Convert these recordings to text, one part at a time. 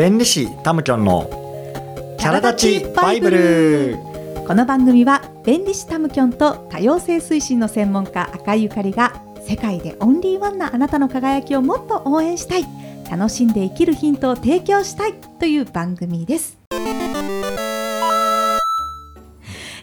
弁理士タムキョンのキャラ立ちバイブル。この番組は弁理士タムキョンと多様性推進の専門家赤井ゆかりが世界でオンリーワンなあなたの輝きをもっと応援したい。楽しんで生きるヒントを提供したいという番組です。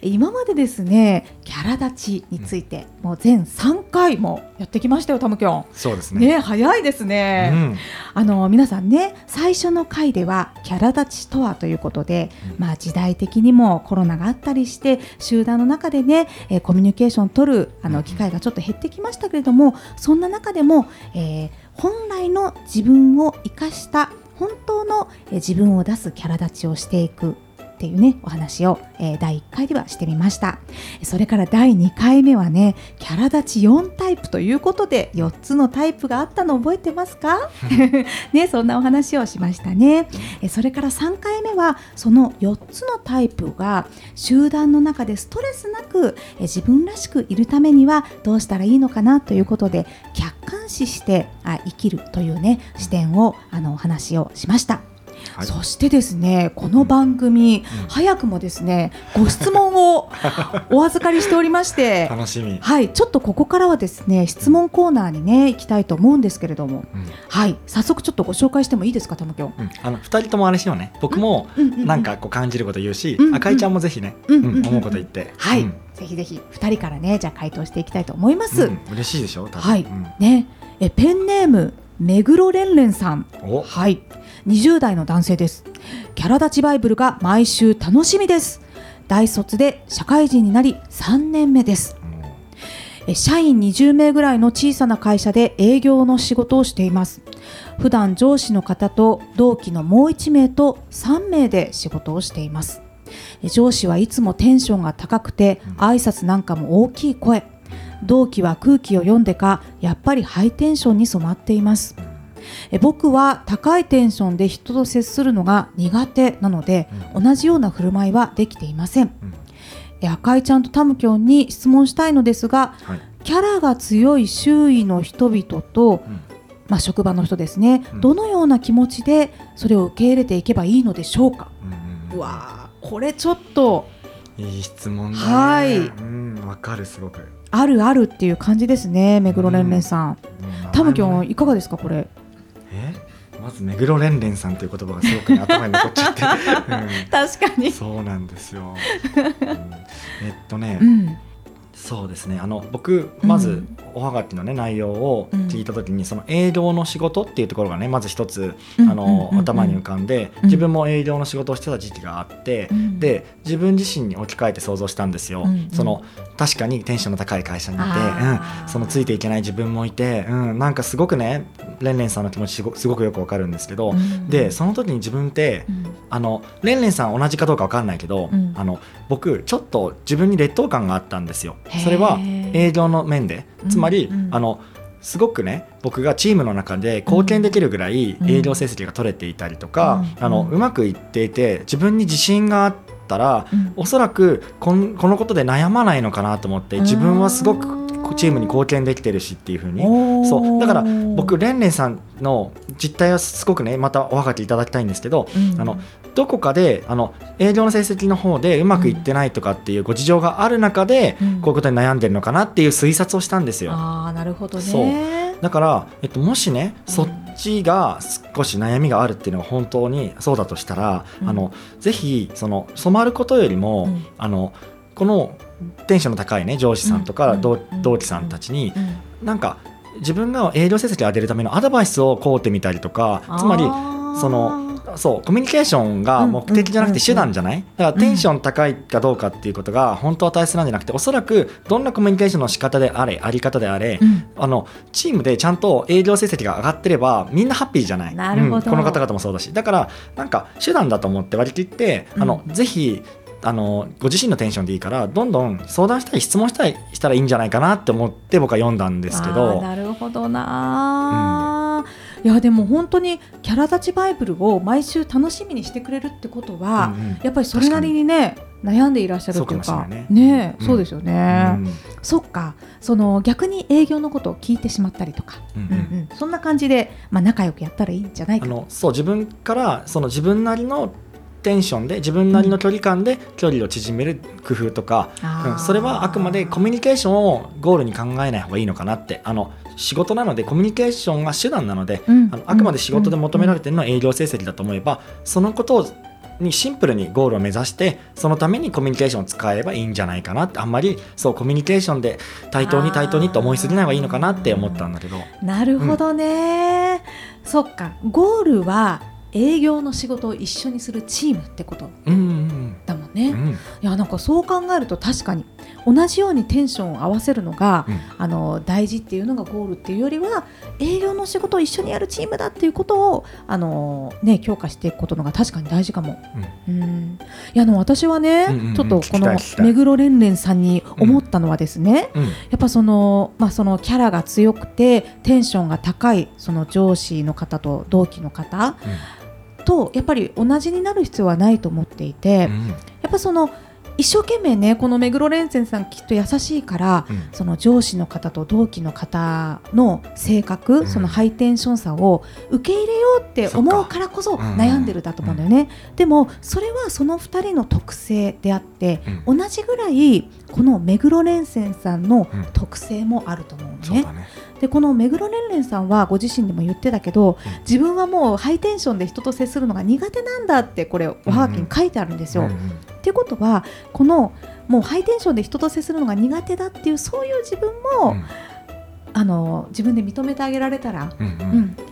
今までですねャラ立ちについて、もう全3回もやってきましたよタムキョン。そうですね。ね早いですね、うん。あの皆さんね最初の回ではキャラ立ちとはということで、うん。まあ時代的にもコロナがあったりして集団の中でね、えーコミュニケーションを取るあうん。の機会がちょっと減ってきましたけれどもそんな中でも、えー本来の自分を生かした本当のえー自分を出すキャラ立ちをしていくっていうねお話を、えー第1回ではしてみました。それから第2回目はねキャラ立ち4タイプということで4つのタイプがあったの覚えてますか？ねそんなお話をしましたね。えそれから3回目はその4つのタイプが集団の中でストレスなくえ自分らしくいるためにはどうしたらいいのかなということで客観視してあ生きるというね視点をあのお話をしました、はい。そしてですねこの番組、早くもですねご質問を お預かりしておりまして楽しみ、はいちょっとここからはですね質問コーナーにね行きたいと思うんですけれどもうん。はい早速ちょっとご紹介してもいいですか玉京うん。あの二人ともあれしようね。僕もうんうんうんなんかこう感じること言うし、うんうん。赤井ちゃんもぜひね、うんうんうん思うこと言って。はい、うん。ぜひぜひ二人からねじゃあ回答していきたいと思います、うん嬉しいでしょはいうん。ねえペンネーム目黒蓮蓮さん。お。はい20代の男性です。キャラ立ちバイブルが毎週楽しみです。大卒で社会人になり3年目です。え社員20名ぐらいの小さな会社で営業の仕事をしています。普段上司の方と同期のもう1名と3名で仕事をしています。え上司はいつもテンションが高くてうん挨拶なんかも大きい声。同期は空気を読んでかやっぱりハイテンションに染まっていますえ僕は高いテンションで人と接するのが苦手なので同じような振る舞いはできていません。うん。え赤井ちゃんとタムキョンに質問したいのですがはい。キャラが強い周囲の人々と、うん。まあ、職場の人ですね、うん。どのような気持ちでそれを受け入れていけばいいのでしょうか、うんうんうわーこれちょっと。いい質問だね。はい。うんわかるすごく。あるあるっていう感じですね目黒蓮蓮さん、うん。タムキョンいかがですかこれ？ず目黒蓮蓮さんという言葉がすごくね頭に残っちゃって、確かに。うんそうなんですよ、うん。えっとね、うんそうですね。あの僕まずうん。おはがきのね内容をうん。聞いた時に、その営業の仕事っていうところがねまず一つ、うん。あのうん。頭に浮かんで、うん。自分も営業の仕事をしてた時期があって、うん。で自分自身に置き換えて想像したんですよ、うん。うん。その確かにテンションの高い会社にいて、うん、そのついていけない自分もいて、うん、なんかすごくねレンレンさんの気持ちすごすごくよくわかるんですけど、うん。でその時に自分ってうんあのレンレンさん同じかどうかわかんないけど、うん。あの僕ちょっと自分に劣等感があったんですよ。それは営業の面で。つまり、うん。うんあのすごくね僕がチームの中で貢献できるぐらいうん。営業成績が取れていたりとか、うん。あのうまくいっていて自分に自信があったら、うん。おそらくこんこのことで悩まないのかなと思って自分はすごくチームに貢献できてるしっていうふうに。そう。だから僕レンレンさんの実態はすごくねまたおはがきいただきたいんですけど、うん。あのどこかであの営業の成績の方でうまくいってないとかっていうご事情がある中で、うん。こういうことに悩んでるのかなっていう推察をしたんですよ。ああなるほどね。そう。だから、えっと、もしねうんそっちが少し悩みがあるっていうのが本当にそうだとしたら、うん。あのぜひその染まることよりも、うん。あのこのテンションの高いね上司さんとかうん同,、期さんたちに、うんなんか自分が営業成績を上げるためのアドバイスをこうてみたりとかつまりそのそうコミュニケーションが目的じゃなくて手段じゃない、だからテンション高いかどうかっていうことが本当は大切なんじゃなくておそらくどんなコミュニケーションの仕方であれあり方であれ、うん。あのチームでちゃんと営業成績が上がってればみんなハッピーじゃない？うんこの方々もそうだし。だからなんか手段だと思って割り切って、あのぜひあのご自身のテンションでいいからどんどん相談したり質問したりしたらいいんじゃないかなって思って僕は読んだんですけど。なるほどな、いやでも本当にキャラ立ちバイブルを毎週楽しみにしてくれるってことは、うんうん。やっぱりそれなりにね悩んでいらっしゃるというかね。ねうん。そうですよね、うん。そっか。その逆に営業のことを聞いてしまったりとか、うんうん。うんうん。そんな感じで、まあ、仲良くやったらいいんじゃないあかと。のそう自分からその自分なりのテンションで自分なりの距離感で距離を縮める工夫とか、うん。それはあくまでコミュニケーションをゴールに考えない方がいいのかなって。あの仕事なのでコミュニケーションが手段なので、うん。あのあくまで仕事で求められてるのは営業成績だと思えば、そのことをにシンプルにゴールを目指してそのためにコミュニケーションを使えばいいんじゃないかなって。あんまりそうコミュニケーションで対等に対等にと思いすぎない方がいいのかなって思ったんだけど。なるほどね、そっか。ゴールは営業の仕事を一緒にするチームってことうんうんだもんね、いうん。うん。やなんかそう考えると確かに同じようにテンションを合わせるのが、うん。あの大事っていうのがゴールっていうよりは営業の仕事を一緒にやるチームだっていうことをあの、ね、強化していくことのが確かに大事かも。うん。いやあの私はね、うんうんうん。ちょっとこの目黒蓮蓮さんに思ったのはですね、うん。やっぱその,、まあ、そのキャラが強くてテンションが高いその上司の方と同期の方とやっぱり同じになる必要はないと思っていて、うん。やっぱその一生懸命ねこの目黒蓮泉さんきっと優しいから、うん。その上司の方と同期の方の性格、うん。そのハイテンションさを受け入れようって思うからこそ悩んでるだと思うんだよね、でもそれはその2人の特性であって、う同じぐらいこの目黒蓮泉さんのうん。特性もあると思う。のね。ね。でこの目黒蓮蓮さんはご自身でも言ってたけど、うん自分はもうハイテンションで人と接するのが苦手なんだってこれおはがきに書いてあるんですよ。うんうんっていうことはこのもうハイテンションで人と接するのが苦手だっていうそういう自分も、うんあの自分で認めてあげられたら、うんううんんあの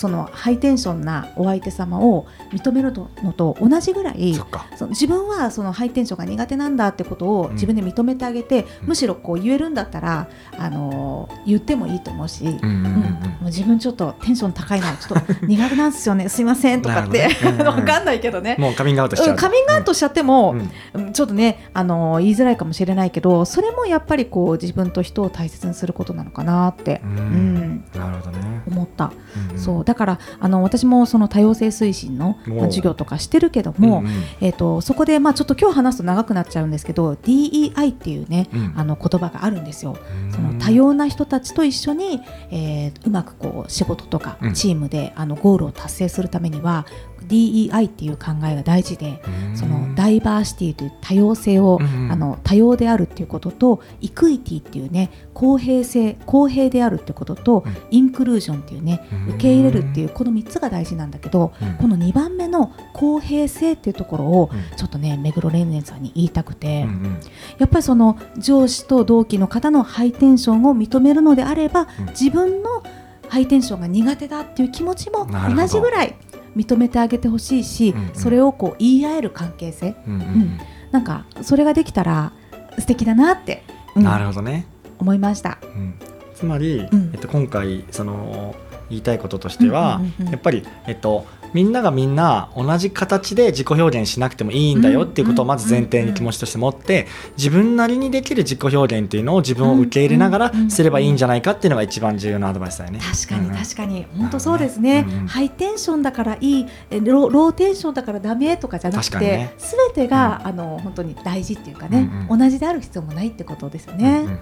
そのハイテンションなお相手様を認めるのと同じぐらいその自分はそのハイテンションが苦手なんだってことをうん。自分で認めてあげて、うん。むしろこう言えるんだったらあの言ってもいいと思うし。うんうんうん。うん。もう自分ちょっとテンション高いなちょっと苦手なんですよね すいませんとかって、なるほどね。うんうん わかんないけどね、もうカミングアウトしちゃう。うんカミングアウトしちゃっても、うん。うんちょっとね、あの言いづらいかもしれないけどそれもやっぱりこう自分と人を大切にすることなのかなって、ううん。んなるほどね。思った、うん。そうだからあの私もその多様性推進の、授業とかしてるけども、うんうん。えー、とそこで、まあ、ちょっと今日話すと長くなっちゃうんですけど DEI っていうね、うん。あの言葉があるんですよ。うん。その多様な人たちと一緒に、えーうまくこう仕事とかうん。チームで、あのゴールを達成するためには DEI っていう考えが大事で、うん。そのダイバーシティという多様性を、うんうん。あの多様であるっていうこととイクイティっていうね公平性公平であるっていうことと、うん。インクルージョンっていうねうん。受け入れるっていうこの3つが大事なんだけど、うん。この2番目の公平性っていうところをうん。ちょっとね目黒蓮蓮さんに言いたくて、うんうん。やっぱりその上司と同期の方のハイテンションを認めるのであれば、うん。自分のハイテンションが苦手だっていう気持ちも同じぐらい認めてあげてほしいし、うんうん。それをこう言い合える関係性。うんうんうん。なんかそれができたら素敵だなって、うん。なるほどね。思いました。うん。つまり、うん。えっと、今回その言いたいこととしては、やっぱり、えっと、みんながみんな同じ形で自己表現しなくてもいいんだよっていうことをまず前提に気持ちとして持って自分なりにできる自己表現っていうのを自分を受け入れながらうんうんうんすればいいんじゃないかっていうのが一番重要なアドバイスだよね。確かにうん。うん確かに、本当そうですね、うんうんハイテンションだからいいえロローテンションだからダメとかじゃなくてすべ、てが、あの本当に大事っていうかね、うん同じである必要もないってことですよね。うんうん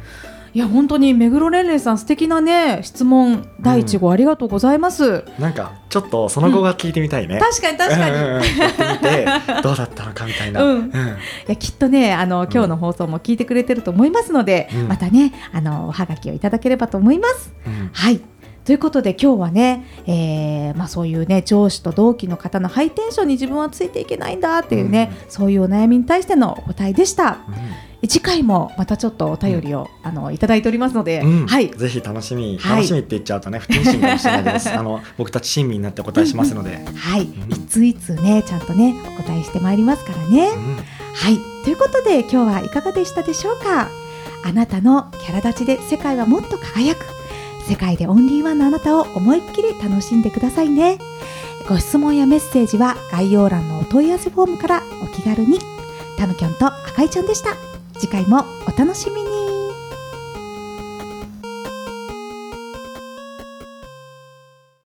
いや本当に目黒蓮蓮さん素敵なね質問第一号ありがとうございます。なんかちょっとその後が聞いてみたいね。確かに確かに、うんうんどうだったのかみたいな。うん。いやきっとねあの今日の放送も聞いてくれてると思いますので、うん。またねあのおはがきをいただければと思います。うん。はい。ということで今日はね、えーまあ、そういうね上司と同期の方のハイテンションに自分はついていけないんだっていうね、そういうお悩みに対してのお答えでした次回もまたちょっとお便りを、あのいただいておりますので、うん。はい。ぜひ楽しみ、はい。楽しみって言っちゃうとね不謹慎かもしれないです。あの 僕たち親身になってお答えしますので、はい、ん。いついつねちゃんとねお答えしてまいりますからね。うん。はい。ということで今日はいかがでしたでしょうか？あなたのキャラ立ちで世界はもっと輝く。世界でオンリーワンのあなたを思いっきり楽しんでくださいね。ご質問やメッセージは概要欄のお問い合わせフォームからお気軽に。タムキョンと赤いちゃんでした次回もお楽しみに。